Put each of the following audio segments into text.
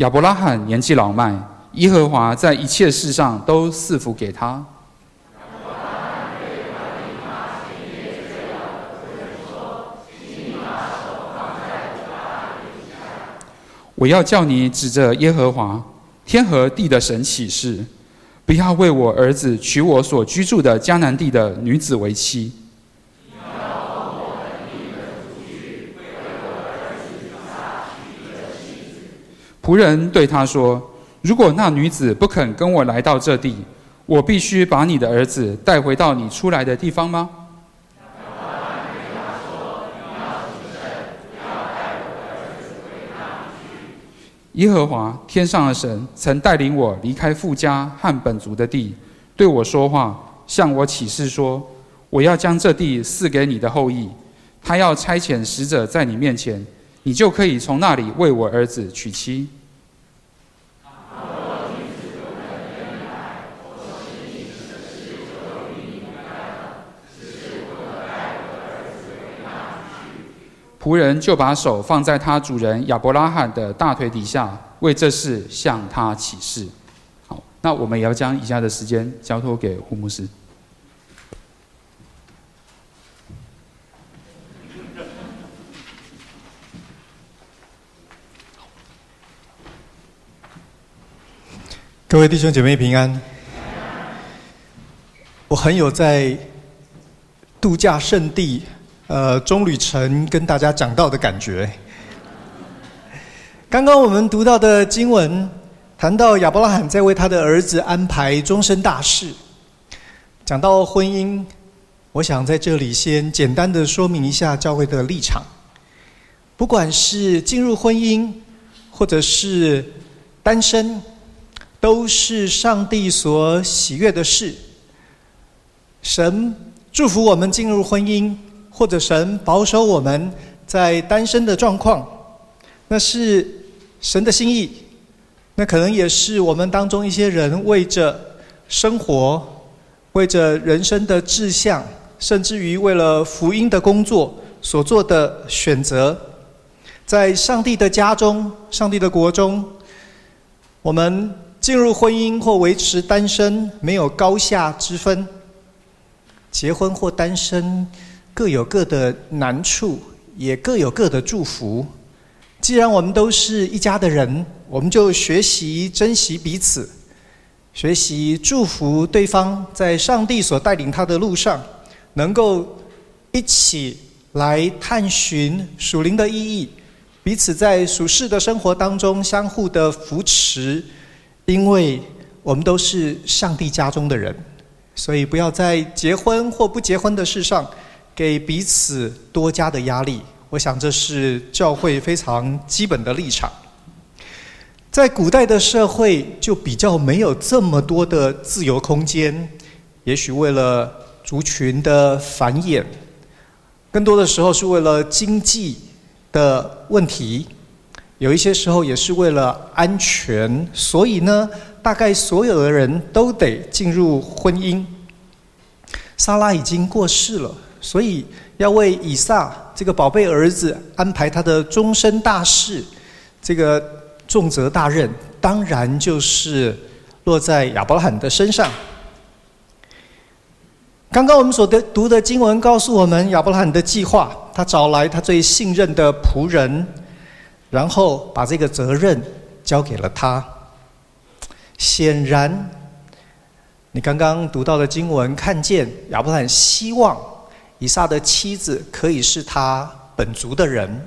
亚伯拉罕年纪老迈，耶和华在一切事上都赐福给他。我要叫你指着耶和华天和地的神起誓，不要为我儿子娶我所居住的迦南地的女子为妻。仆人对他说：“如果那女子不肯跟我来到这地，我必须把你的儿子带回到你出来的地方吗？”耶和华天上的神曾带领我离开父家和本族的地，对我说话，向我起誓说：“我要将这地赐给你的后裔。他要差遣使者在你面前，你就可以从那里为我儿子娶妻。”仆人就把手放在他主人亚伯拉罕的大腿底下，为这事向他起誓。好，那我们也要将以下的时间交托给胡牧师。各位弟兄姐妹平安。我很有在度假胜地。呃，中旅程跟大家讲到的感觉。刚刚我们读到的经文，谈到亚伯拉罕在为他的儿子安排终身大事。讲到婚姻，我想在这里先简单的说明一下教会的立场。不管是进入婚姻，或者是单身，都是上帝所喜悦的事。神祝福我们进入婚姻。或者神保守我们在单身的状况，那是神的心意。那可能也是我们当中一些人为着生活、为着人生的志向，甚至于为了福音的工作所做的选择。在上帝的家中、上帝的国中，我们进入婚姻或维持单身，没有高下之分。结婚或单身。各有各的难处，也各有各的祝福。既然我们都是一家的人，我们就学习珍惜彼此，学习祝福对方，在上帝所带领他的路上，能够一起来探寻属灵的意义，彼此在属世的生活当中相互的扶持。因为我们都是上帝家中的人，所以不要在结婚或不结婚的事上。给彼此多加的压力，我想这是教会非常基本的立场。在古代的社会，就比较没有这么多的自由空间。也许为了族群的繁衍，更多的时候是为了经济的问题，有一些时候也是为了安全。所以呢，大概所有的人都得进入婚姻。莎拉已经过世了。所以要为以撒这个宝贝儿子安排他的终身大事，这个重责大任，当然就是落在亚伯拉罕的身上。刚刚我们所得读的经文告诉我们，亚伯拉罕的计划，他找来他最信任的仆人，然后把这个责任交给了他。显然，你刚刚读到的经文，看见亚伯拉罕希望。以撒的妻子可以是他本族的人，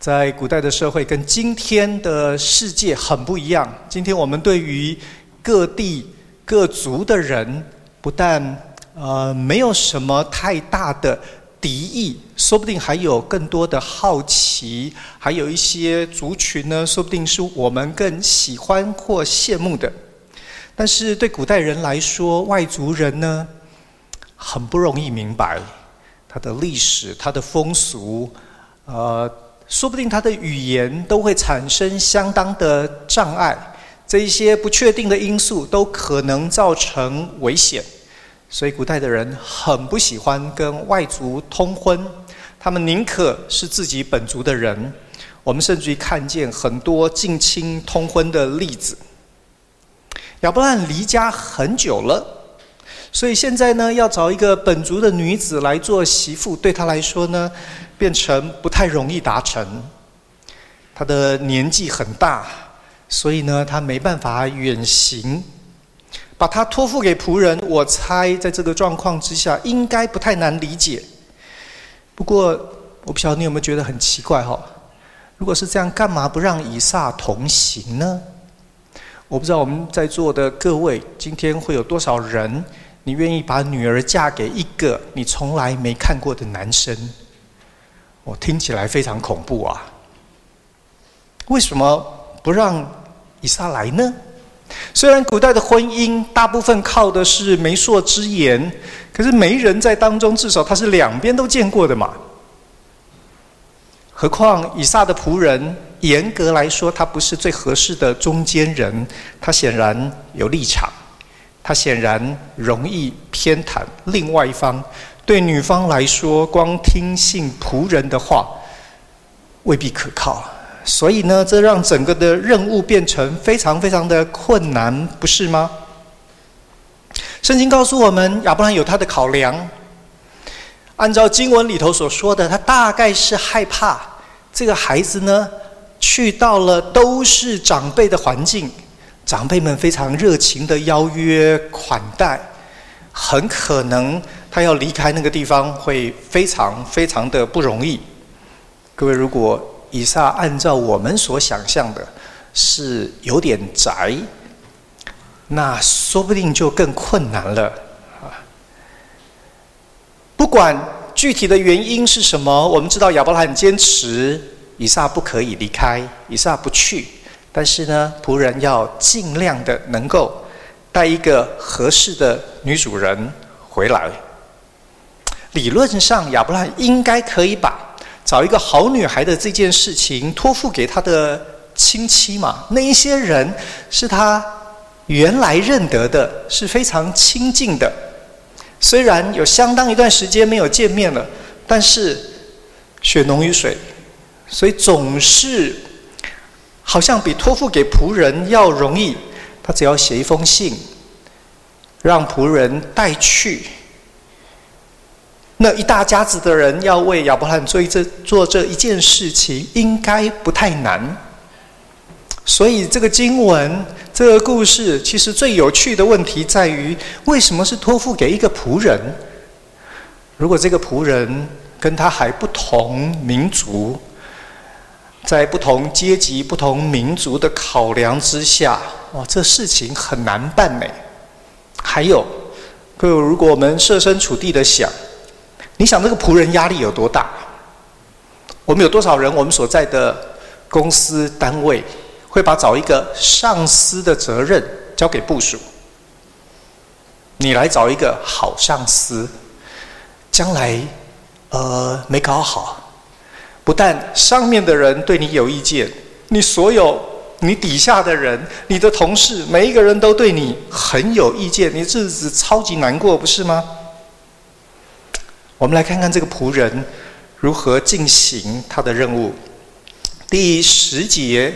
在古代的社会跟今天的世界很不一样。今天我们对于各地各族的人，不但呃没有什么太大的敌意，说不定还有更多的好奇，还有一些族群呢，说不定是我们更喜欢或羡慕的。但是对古代人来说，外族人呢，很不容易明白他的历史、他的风俗，呃，说不定他的语言都会产生相当的障碍。这一些不确定的因素都可能造成危险，所以古代的人很不喜欢跟外族通婚，他们宁可是自己本族的人。我们甚至于看见很多近亲通婚的例子。亚伯拉罕离家很久了，所以现在呢，要找一个本族的女子来做媳妇，对他来说呢，变成不太容易达成。他的年纪很大，所以呢，他没办法远行，把他托付给仆人。我猜，在这个状况之下，应该不太难理解。不过，我不晓得你有没有觉得很奇怪哈？如果是这样，干嘛不让以撒同行呢？我不知道我们在座的各位，今天会有多少人，你愿意把女儿嫁给一个你从来没看过的男生？我听起来非常恐怖啊！为什么不让以撒来呢？虽然古代的婚姻大部分靠的是媒妁之言，可是媒人在当中，至少他是两边都见过的嘛。何况以撒的仆人，严格来说，他不是最合适的中间人。他显然有立场，他显然容易偏袒另外一方。对女方来说，光听信仆人的话未必可靠。所以呢，这让整个的任务变成非常非常的困难，不是吗？圣经告诉我们，亚伯兰有他的考量。按照经文里头所说的，他大概是害怕这个孩子呢，去到了都是长辈的环境，长辈们非常热情的邀约款待，很可能他要离开那个地方会非常非常的不容易。各位，如果以撒按照我们所想象的，是有点宅，那说不定就更困难了啊。不管具体的原因是什么，我们知道亚伯拉罕坚持以撒不可以离开，以撒不去。但是呢，仆人要尽量的能够带一个合适的女主人回来。理论上，亚伯拉罕应该可以把找一个好女孩的这件事情托付给他的亲戚嘛。那一些人是他原来认得的，是非常亲近的。虽然有相当一段时间没有见面了，但是血浓于水，所以总是好像比托付给仆人要容易。他只要写一封信，让仆人带去，那一大家子的人要为亚伯兰做这做这一件事情，应该不太难。所以这个经文。这个故事其实最有趣的问题在于：为什么是托付给一个仆人？如果这个仆人跟他还不同民族，在不同阶级、不同民族的考量之下，哇，这事情很难办呢。还有，各位，如果我们设身处地的想，你想这个仆人压力有多大？我们有多少人？我们所在的公司单位。会把找一个上司的责任交给部属，你来找一个好上司，将来呃没搞好，不但上面的人对你有意见，你所有你底下的人、你的同事，每一个人都对你很有意见，你日子超级难过，不是吗？我们来看看这个仆人如何进行他的任务，第十节。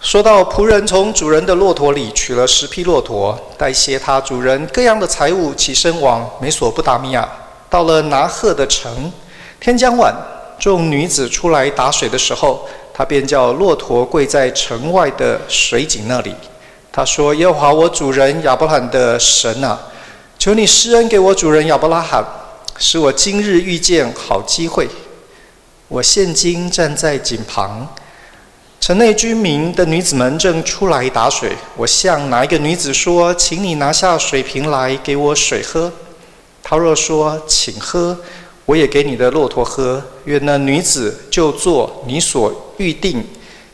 说到仆人从主人的骆驼里取了十匹骆驼，带些他主人各样的财物，起身往美索不达米亚。到了拿赫的城，天将晚，众女子出来打水的时候，他便叫骆驼跪在城外的水井那里。他说：“耶和华我主人亚伯罕的神啊，求你施恩给我主人亚伯拉罕，使我今日遇见好机会。我现今站在井旁。”城内居民的女子们正出来打水，我向哪一个女子说：“请你拿下水瓶来给我水喝。”她若说：“请喝，我也给你的骆驼喝。”愿那女子就做你所预定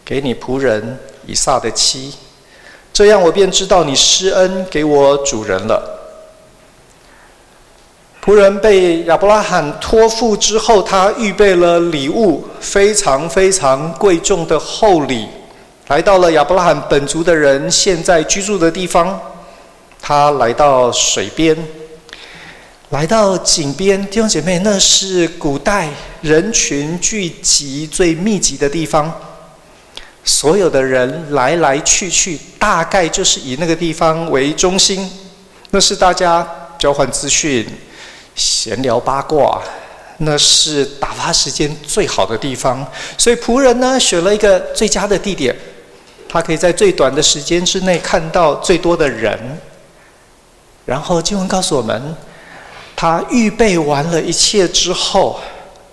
给你仆人以撒的妻。这样我便知道你施恩给我主人了。仆人被亚伯拉罕托付之后，他预备了礼物，非常非常贵重的厚礼，来到了亚伯拉罕本族的人现在居住的地方。他来到水边，来到井边，弟兄姐妹，那是古代人群聚集最密集的地方，所有的人来来去去，大概就是以那个地方为中心，那是大家交换资讯、闲聊八卦。那是打发时间最好的地方，所以仆人呢，选了一个最佳的地点，他可以在最短的时间之内看到最多的人。然后经文告诉我们，他预备完了一切之后，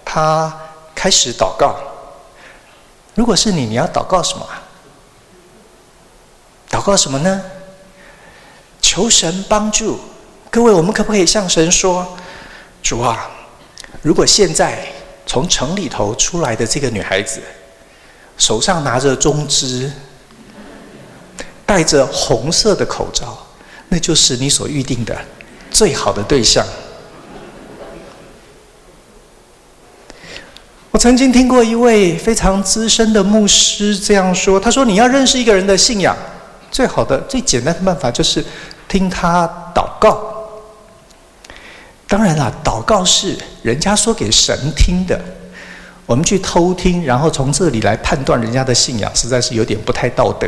他开始祷告。如果是你，你要祷告什么？祷告什么呢？求神帮助。各位，我们可不可以向神说：“主啊？”如果现在从城里头出来的这个女孩子，手上拿着中枝，戴着红色的口罩，那就是你所预定的最好的对象。我曾经听过一位非常资深的牧师这样说：“他说，你要认识一个人的信仰，最好的、最简单的办法就是听他祷告。”当然啦，祷告是人家说给神听的，我们去偷听，然后从这里来判断人家的信仰，实在是有点不太道德。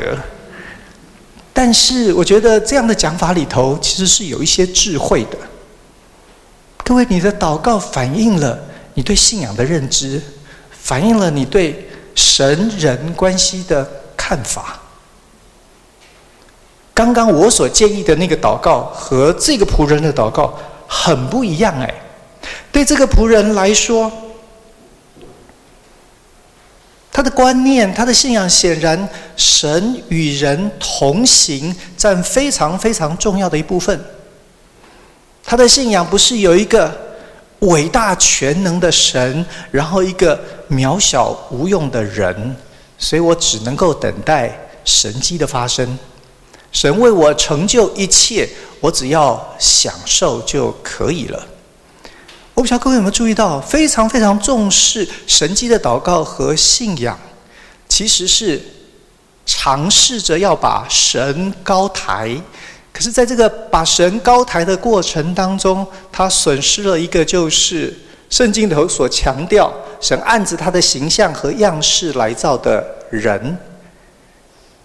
但是我觉得这样的讲法里头，其实是有一些智慧的。各位，你的祷告反映了你对信仰的认知，反映了你对神人关系的看法。刚刚我所建议的那个祷告和这个仆人的祷告。很不一样哎，对这个仆人来说，他的观念、他的信仰，显然神与人同行占非常非常重要的一部分。他的信仰不是有一个伟大全能的神，然后一个渺小无用的人，所以我只能够等待神迹的发生。神为我成就一切，我只要享受就可以了。我不知道各位有没有注意到，非常非常重视神迹的祷告和信仰，其实是尝试着要把神高抬。可是，在这个把神高抬的过程当中，他损失了一个，就是圣经头所强调，神按着他的形象和样式来造的人。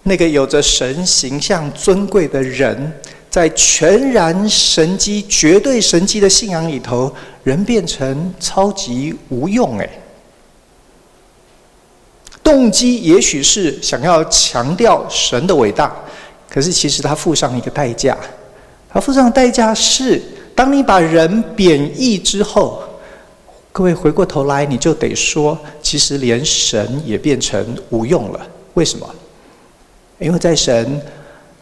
那个有着神形象尊贵的人，在全然神机、绝对神机的信仰里头，人变成超级无用哎。动机也许是想要强调神的伟大，可是其实他付上一个代价，他付上的代价是，当你把人贬义之后，各位回过头来你就得说，其实连神也变成无用了。为什么？因为在神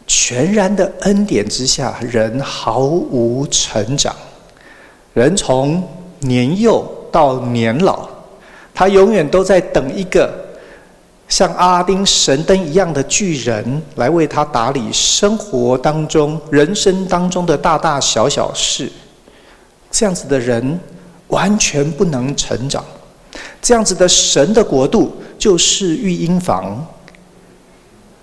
全然的恩典之下，人毫无成长。人从年幼到年老，他永远都在等一个像阿拉丁神灯一样的巨人来为他打理生活当中、人生当中的大大小小事。这样子的人完全不能成长。这样子的神的国度就是育婴房。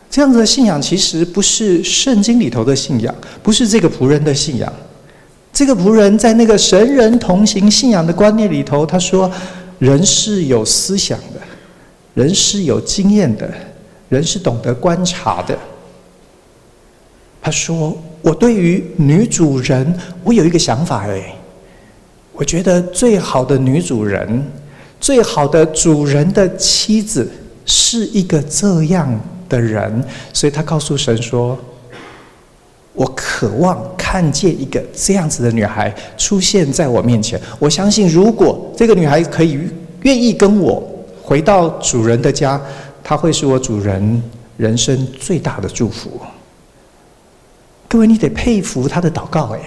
这样子的信仰其实不是圣经里头的信仰，不是这个仆人的信仰。这个仆人在那个神人同行信仰的观念里头，他说：“人是有思想的，人是有经验的，人是懂得观察的。”他说：“我对于女主人，我有一个想法哎，我觉得最好的女主人，最好的主人的妻子，是一个这样。”的人，所以他告诉神说：“我渴望看见一个这样子的女孩出现在我面前。我相信，如果这个女孩可以愿意跟我回到主人的家，他会是我主人人生最大的祝福。”各位，你得佩服他的祷告，哎，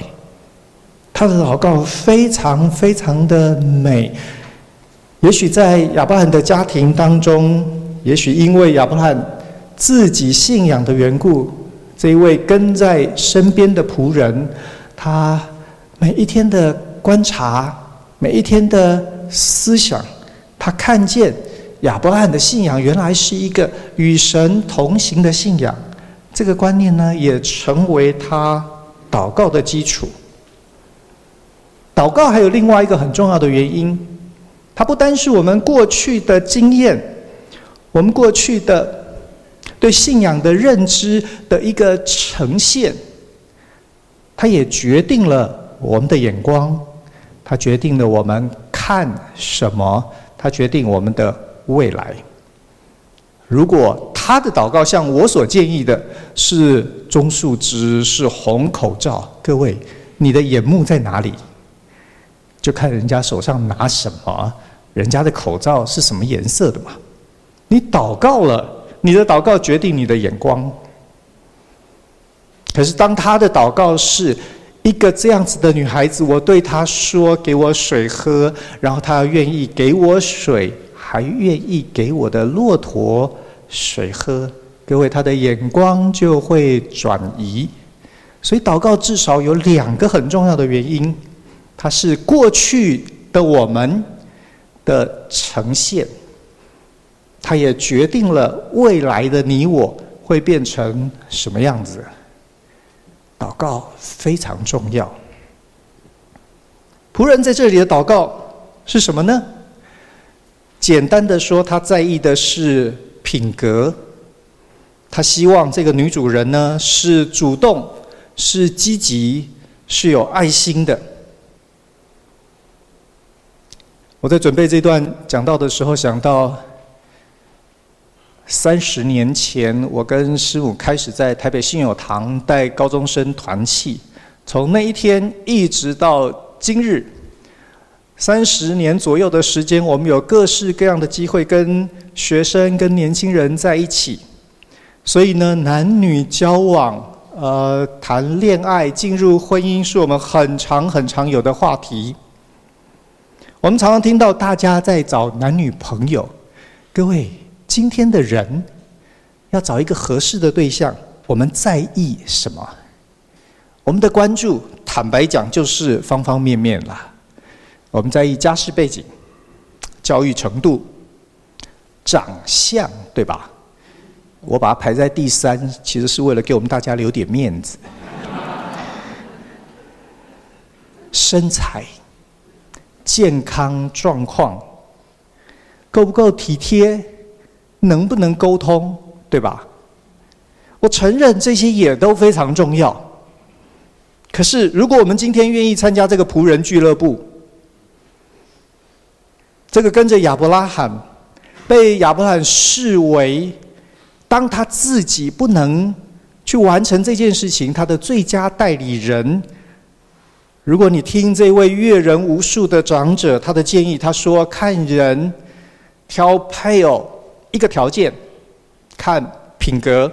他的祷告非常非常的美。也许在亚伯罕的家庭当中，也许因为亚伯罕。自己信仰的缘故，这一位跟在身边的仆人，他每一天的观察，每一天的思想，他看见亚伯拉罕的信仰原来是一个与神同行的信仰，这个观念呢，也成为他祷告的基础。祷告还有另外一个很重要的原因，它不单是我们过去的经验，我们过去的对信仰的认知的一个呈现，它也决定了我们的眼光，它决定了我们看什么，它决定我们的未来。如果他的祷告像我所建议的是棕树枝，是红口罩，各位，你的眼目在哪里？就看人家手上拿什么，人家的口罩是什么颜色的嘛。你祷告了，你的祷告决定你的眼光。可是当他的祷告是一个这样子的女孩子，我对她说：“给我水喝。”然后她愿意给我水。还愿意给我的骆驼水喝，各位，他的眼光就会转移。所以祷告至少有两个很重要的原因，它是过去的我们的呈现，它也决定了未来的你我会变成什么样子。祷告非常重要。仆人在这里的祷告是什么呢？简单的说，他在意的是品格。他希望这个女主人呢是主动、是积极、是有爱心的。我在准备这段讲道的时候，想到三十年前，我跟师母开始在台北信友堂带高中生团契，从那一天一直到今日。三十年左右的时间，我们有各式各样的机会跟学生、跟年轻人在一起。所以呢，男女交往、呃，谈恋爱、进入婚姻，是我们很常、很常有的话题。我们常常听到大家在找男女朋友。各位，今天的人要找一个合适的对象，我们在意什么？我们的关注，坦白讲，就是方方面面啦。我们在意家世背景、教育程度、长相，对吧？我把它排在第三，其实是为了给我们大家留点面子。身材、健康状况，够不够体贴？能不能沟通？对吧？我承认这些也都非常重要。可是，如果我们今天愿意参加这个仆人俱乐部，这个跟着亚伯拉罕，被亚伯拉罕视为，当他自己不能去完成这件事情，他的最佳代理人。如果你听这位阅人无数的长者他的建议，他说：看人挑配偶，一个条件，看品格。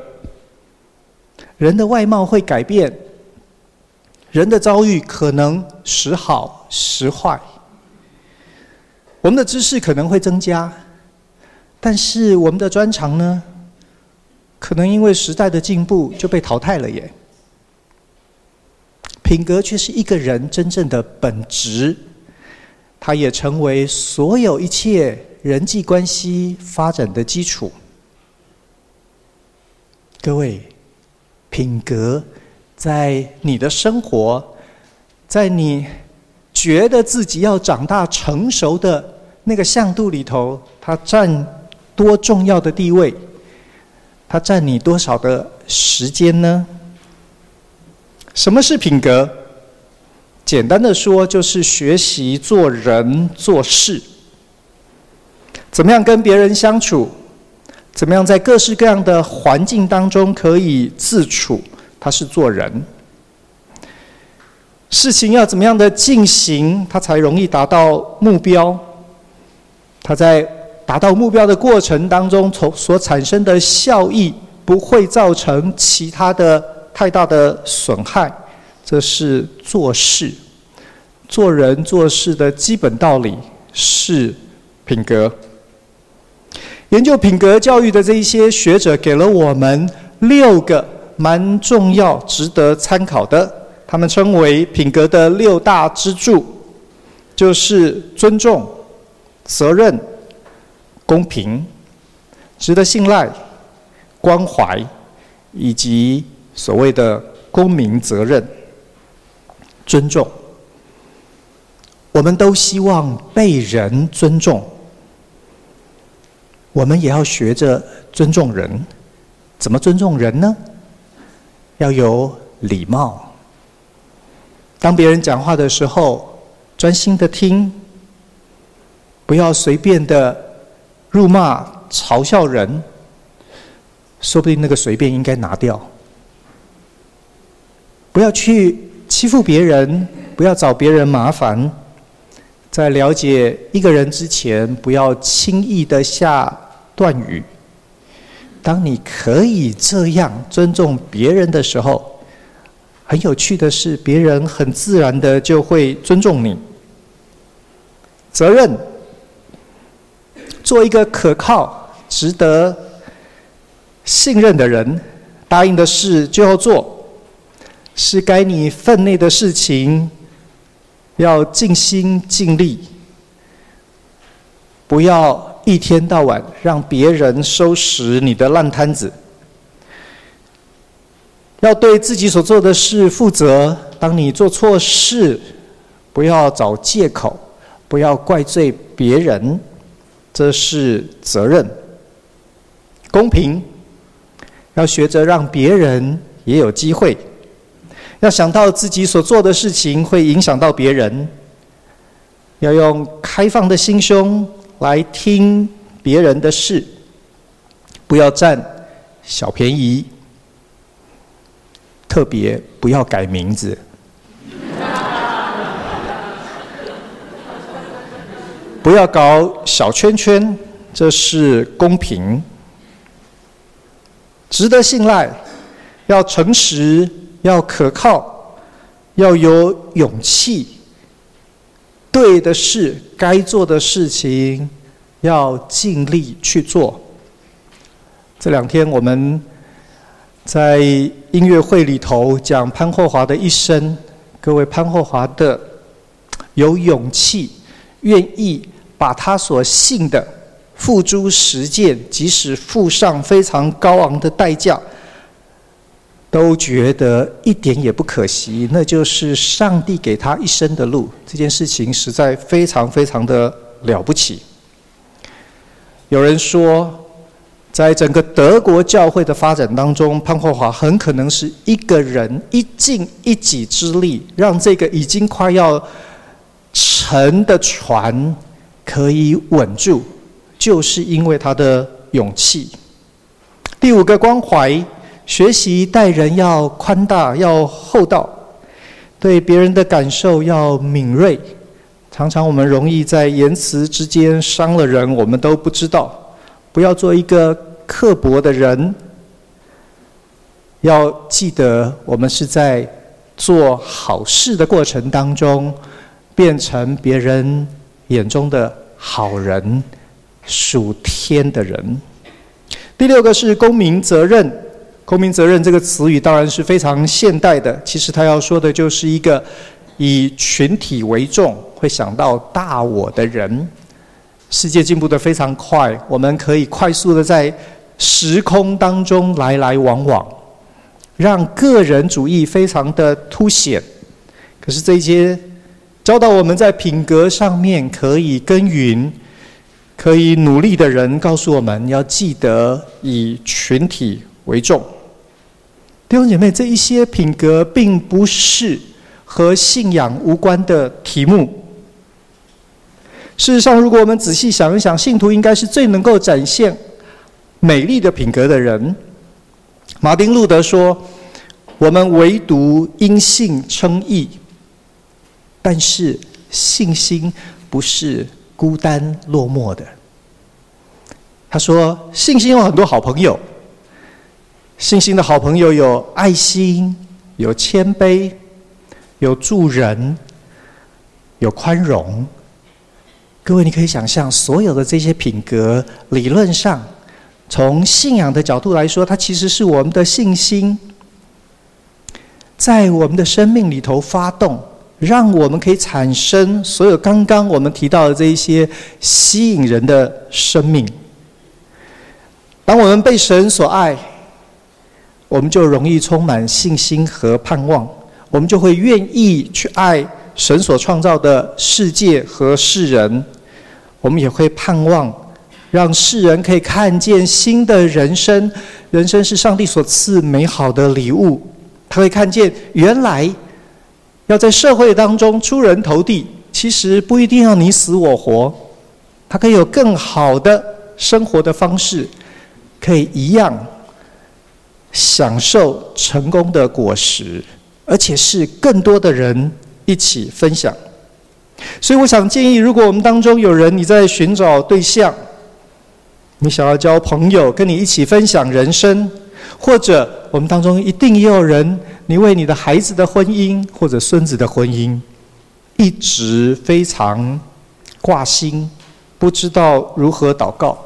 人的外貌会改变，人的遭遇可能时好时坏。我们的知识可能会增加，但是我们的专长呢，可能因为时代的进步就被淘汰了耶。品格却是一个人真正的本质，它也成为所有一切人际关系发展的基础。各位，品格在你的生活，在你觉得自己要长大成熟的。那个相度里头，它占多重要的地位？它占你多少的时间呢？什么是品格？简单的说，就是学习做人做事，怎么样跟别人相处，怎么样在各式各样的环境当中可以自处，它是做人。事情要怎么样的进行，它才容易达到目标？他在达到目标的过程当中，从所产生的效益不会造成其他的太大的损害，这是做事、做人做事的基本道理，是品格。研究品格教育的这一些学者给了我们六个蛮重要、值得参考的，他们称为品格的六大支柱，就是尊重。责任、公平、值得信赖、关怀，以及所谓的公民责任、尊重。我们都希望被人尊重，我们也要学着尊重人。怎么尊重人呢？要有礼貌。当别人讲话的时候，专心的听，不要随便的辱骂、嘲笑人。说不定那个随便应该拿掉。不要去欺负别人，不要找别人麻烦。在了解一个人之前，不要轻易的下断语。当你可以这样尊重别人的时候，很有趣的是，别人很自然的就会尊重你。责任，做一个可靠、值得信任的人，答应的事就要做，是该你分内的事情，要尽心尽力，不要。一天到晚让别人收拾你的烂摊子，要对自己所做的事负责。当你做错事，不要找借口，不要怪罪别人，这是责任。公平，要学着让别人也有机会，要想到自己所做的事情会影响到别人，要用开放的心胸。来听别人的事，不要占小便宜，特别不要改名字，不要搞小圈圈，这是公平，值得信赖，要诚实，要可靠，要有勇气。对的事，该做的事情，要尽力去做。这两天我们在音乐会里头讲潘霍华的一生，各位潘霍华的有勇气，愿意把他所信的付诸实践，即使付上非常高昂的代价。都觉得一点也不可惜，那就是上帝给他一生的路。这件事情实在非常非常的了不起。有人说，在整个德国教会的发展当中，潘霍华很可能是一个人一尽一己之力，让这个已经快要沉的船可以稳住，就是因为他的勇气。第五个关怀。学习待人要宽大，要厚道，对别人的感受要敏锐。常常我们容易在言辞之间伤了人，我们都不知道。不要做一个刻薄的人。要记得，我们是在做好事的过程当中，变成别人眼中的好人，属天的人。第六个是公民责任。公民责任这个词语当然是非常现代的，其实他要说的就是一个以群体为重、会想到大我的人。世界进步得非常快，我们可以快速的在时空当中来来往往，让个人主义非常的凸显。可是这些教导我们在品格上面可以耕耘、可以努力的人，告诉我们要记得以群体为重。弟兄姐妹，这一些品格并不是和信仰无关的题目。事实上，如果我们仔细想一想，信徒应该是最能够展现美丽的品格的人。马丁路德说：“我们唯独因信称义，但是信心不是孤单落寞的。”他说：“信心有很多好朋友。”信心的好朋友有爱心，有谦卑，有助人，有宽容。各位，你可以想象，所有的这些品格，理论上，从信仰的角度来说，它其实是我们的信心，在我们的生命里头发动，让我们可以产生所有刚刚我们提到的这一些吸引人的生命。当我们被神所爱。我们就容易充满信心和盼望，我们就会愿意去爱神所创造的世界和世人，我们也会盼望让世人可以看见新的人生。人生是上帝所赐美好的礼物，他会看见原来要在社会当中出人头地，其实不一定要你死我活，他可以有更好的生活的方式，可以一样享受成功的果实，而且是更多的人一起分享。所以，我想建议，如果我们当中有人你在寻找对象，你想要交朋友，跟你一起分享人生，或者我们当中一定也有人，你为你的孩子的婚姻或者孙子的婚姻，一直非常挂心，不知道如何祷告。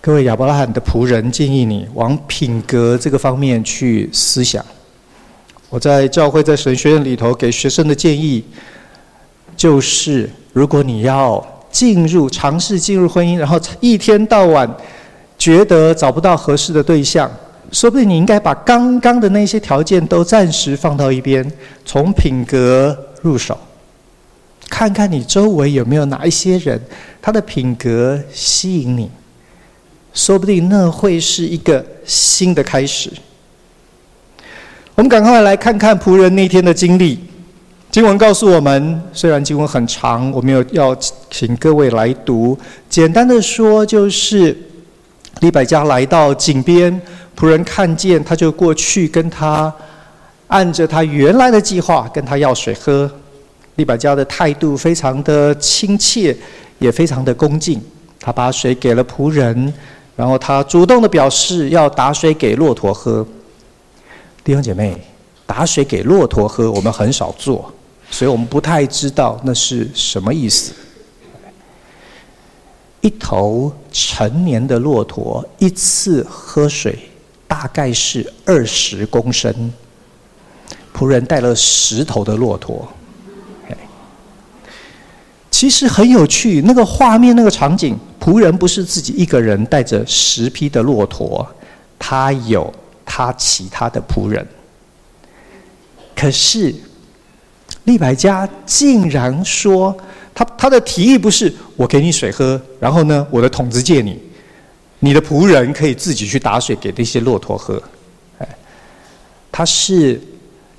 各位亚伯拉罕的仆人建议你往品格这个方面去思想。我在教会在神学院里头给学生的建议，就是如果你要。进入尝试进入婚姻，然后一天到晚觉得找不到合适的对象，说不定你应该把刚刚的那些条件都暂时放到一边，从品格入手，看看你周围有没有哪一些人，他的品格吸引你，说不定那会是一个新的开始。我们赶快来看看仆人那天的经历。经文告诉我们，虽然经文很长，我们有要请各位来读。简单的说，就是利百加来到井边，仆人看见他就过去跟他按着他原来的计划跟他要水喝。利百加的态度非常的亲切，也非常的恭敬。他把水给了仆人，然后他主动的表示要打水给骆驼喝。弟兄姐妹，打水给骆驼喝，我们很少做。所以我们不太知道那是什么意思。一头成年的骆驼一次喝水大概是二十公升，仆人带了十头的骆驼。其实很有趣，那个画面、那个场景，仆人不是自己一个人带着十匹的骆驼，他有他其他的仆人。可是。利百加竟然说：“他他的提议不是我给你水喝，然后呢，我的桶子借你，你的仆人可以自己去打水给那些骆驼喝。”哎，他是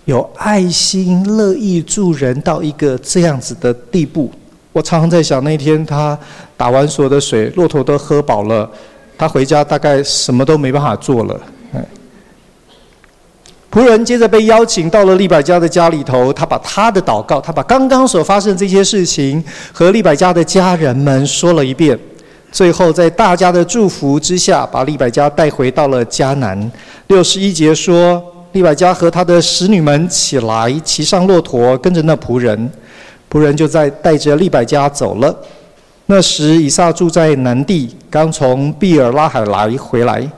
有爱心、乐意助人到一个这样子的地步。我常常在想，那天他打完所有的水，骆驼都喝饱了，他回家大概什么都没办法做了。仆人接着被邀请到了利百加的家里头，他把他的祷告，他把刚刚所发生这些事情和利百加的家人们说了一遍。最后，在大家的祝福之下，把利百加带回到了迦南。六十一节说，利百加和他的使女们起来，骑上骆驼，跟着那仆人。仆人就在带着利百加走了。那时以撒住在南地，刚从毕尔拉海来回来，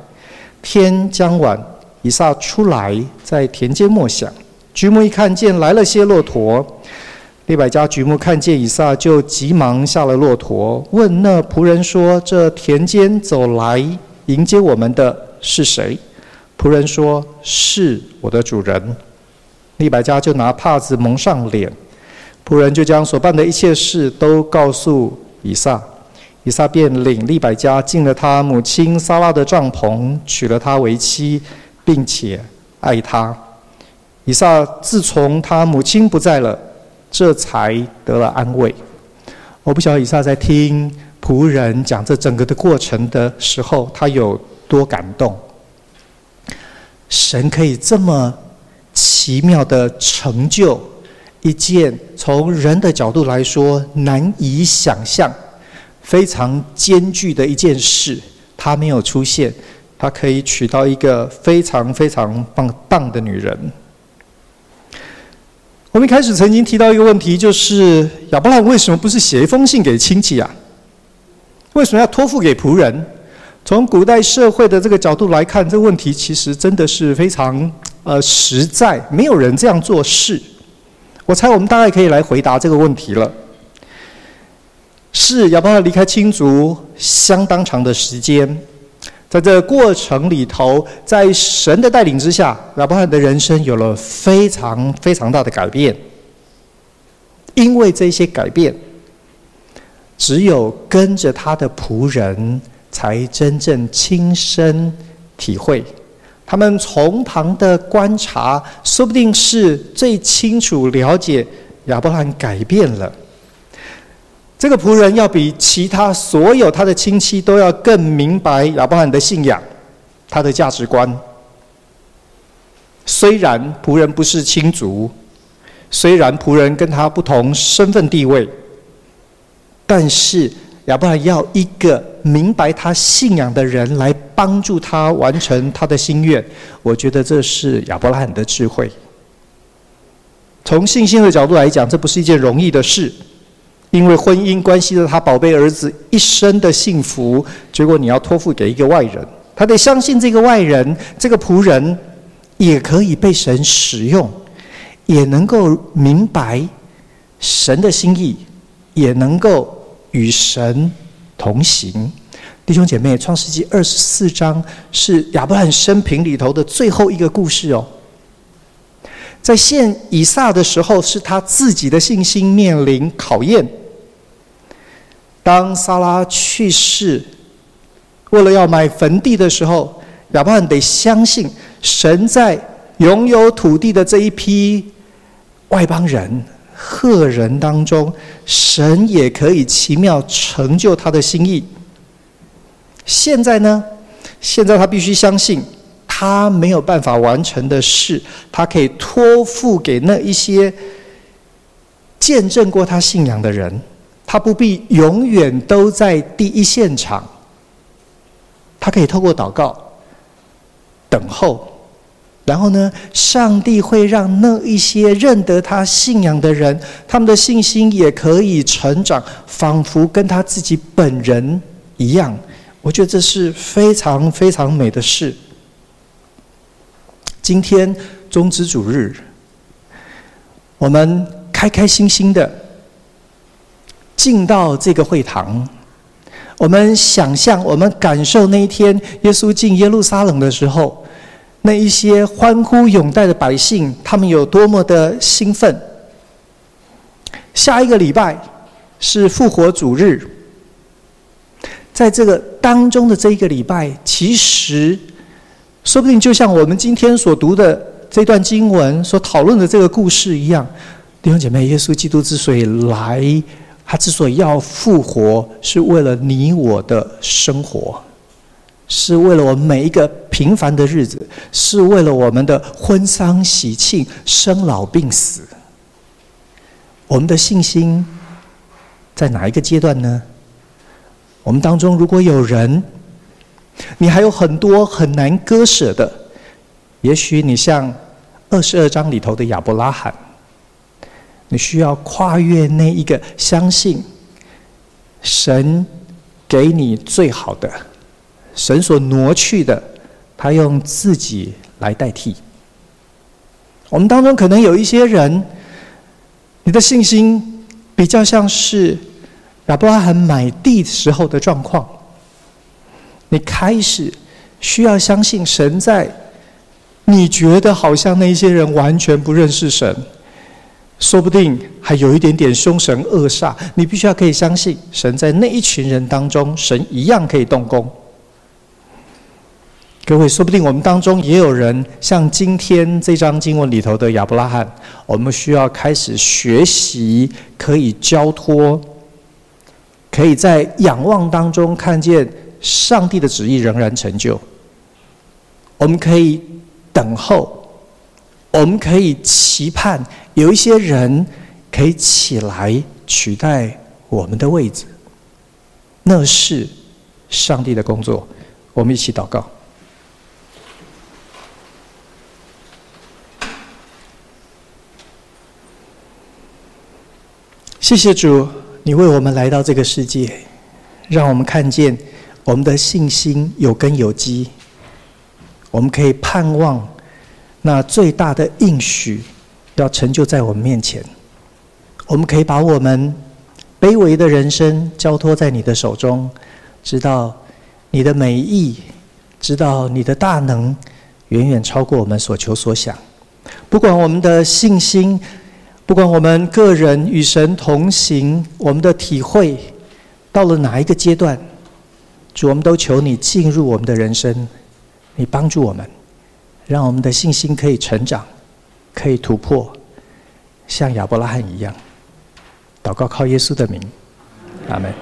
天将晚。以撒出来，在田间默想，举目一看见来了些骆驼，利百加举目看见以撒，就急忙下了骆驼，问那仆人说：“这田间走来迎接我们的是谁？”仆人说：“是我的主人。”利百加就拿帕子蒙上脸，仆人就将所办的一切事都告诉以撒，以撒便领利百加进了他母亲撒拉的帐篷，娶了她为妻。并且爱他，以撒自从他母亲不在了，这才得了安慰。我不晓得以撒在听仆人讲这整个的过程的时候，他有多感动。神可以这么奇妙的成就一件从人的角度来说难以想象、非常艰巨的一件事，他没有出现。他可以娶到一个非常非常棒棒的女人。我们一开始曾经提到一个问题，就是亚伯拉罕为什么不是写一封信给亲戚啊？为什么要托付给仆人？从古代社会的这个角度来看，这个问题其实真的是非常呃实在，没有人这样做事。我猜我们大概可以来回答这个问题了。是亚伯拉罕离开亲族相当长的时间。在这过程里头，在神的带领之下，亚伯罕的人生有了非常非常大的改变。因为这些改变，只有跟着他的仆人，才真正亲身体会。他们从旁的观察，说不定是最清楚了解亚伯罕改变了。这个仆人要比其他所有他的亲戚都要更明白亚伯拉罕的信仰，他的价值观。虽然仆人不是亲族，虽然仆人跟他不同身份地位，但是亚伯拉罕要一个明白他信仰的人来帮助他完成他的心愿。我觉得这是亚伯拉罕的智慧。从信心的角度来讲，这不是一件容易的事。因为婚姻关系着他宝贝儿子一生的幸福，结果你要托付给一个外人，他得相信这个外人，这个仆人也可以被神使用，也能够明白神的心意，也能够与神同行。弟兄姐妹，《创世纪》二十四章是亚伯兰生平里头的最后一个故事哦。在献以撒的时候，是他自己的信心面临考验。当撒拉去世，为了要买坟地的时候，亚伯兰得相信神在拥有土地的这一批外邦人、赫人当中，神也可以奇妙成就他的心意。现在呢？现在他必须相信，他没有办法完成的事，他可以托付给那一些见证过他信仰的人。他不必永远都在第一现场，他可以透过祷告等候，然后呢，上帝会让那一些认得他信仰的人，他们的信心也可以成长，仿佛跟他自己本人一样。我觉得这是非常非常美的事。今天棕枝主日，我们开开心心的。进到这个会堂，我们想象，我们感受那一天耶稣进耶路撒冷的时候，那一些欢呼拥戴的百姓，他们有多么的兴奋。下一个礼拜是复活主日，在这个当中的这一个礼拜，其实说不定就像我们今天所读的这段经文所讨论的这个故事一样，弟兄姐妹，耶稣基督之所以来。他之所以要复活，是为了你我的生活，是为了我们每一个平凡的日子，是为了我们的婚丧喜庆、生老病死。我们的信心在哪一个阶段呢？我们当中如果有人，你还有很多很难割舍的，也许你像二十二章里头的亚伯拉罕。你需要跨越那一个相信神给你最好的，神所挪去的，他用自己来代替。我们当中可能有一些人，你的信心比较像是亚伯拉罕买地时候的状况，你开始需要相信神在，你觉得好像那些人完全不认识神。说不定还有一点点凶神恶煞，你必须要可以相信神在那一群人当中，神一样可以动工。各位，说不定我们当中也有人像今天这章经文里头的亚伯拉罕，我们需要开始学习，可以交托，可以在仰望当中看见上帝的旨意仍然成就。我们可以等候，我们可以期盼。有一些人可以起来取代我们的位置，那是上帝的工作。我们一起祷告。谢谢主，你为我们来到这个世界，让我们看见我们的信心有根有基，我们可以盼望那最大的应许。要成就在我们面前，我们可以把我们卑微的人生交托在你的手中，知道你的美意，知道你的大能远远超过我们所求所想。不管我们的信心，不管我们个人与神同行，我们的体会到了哪一个阶段，主，我们都求你进入我们的人生，你帮助我们，让我们的信心可以成长，可以突破，像亚伯拉罕一样。祷告靠耶稣的名，阿门。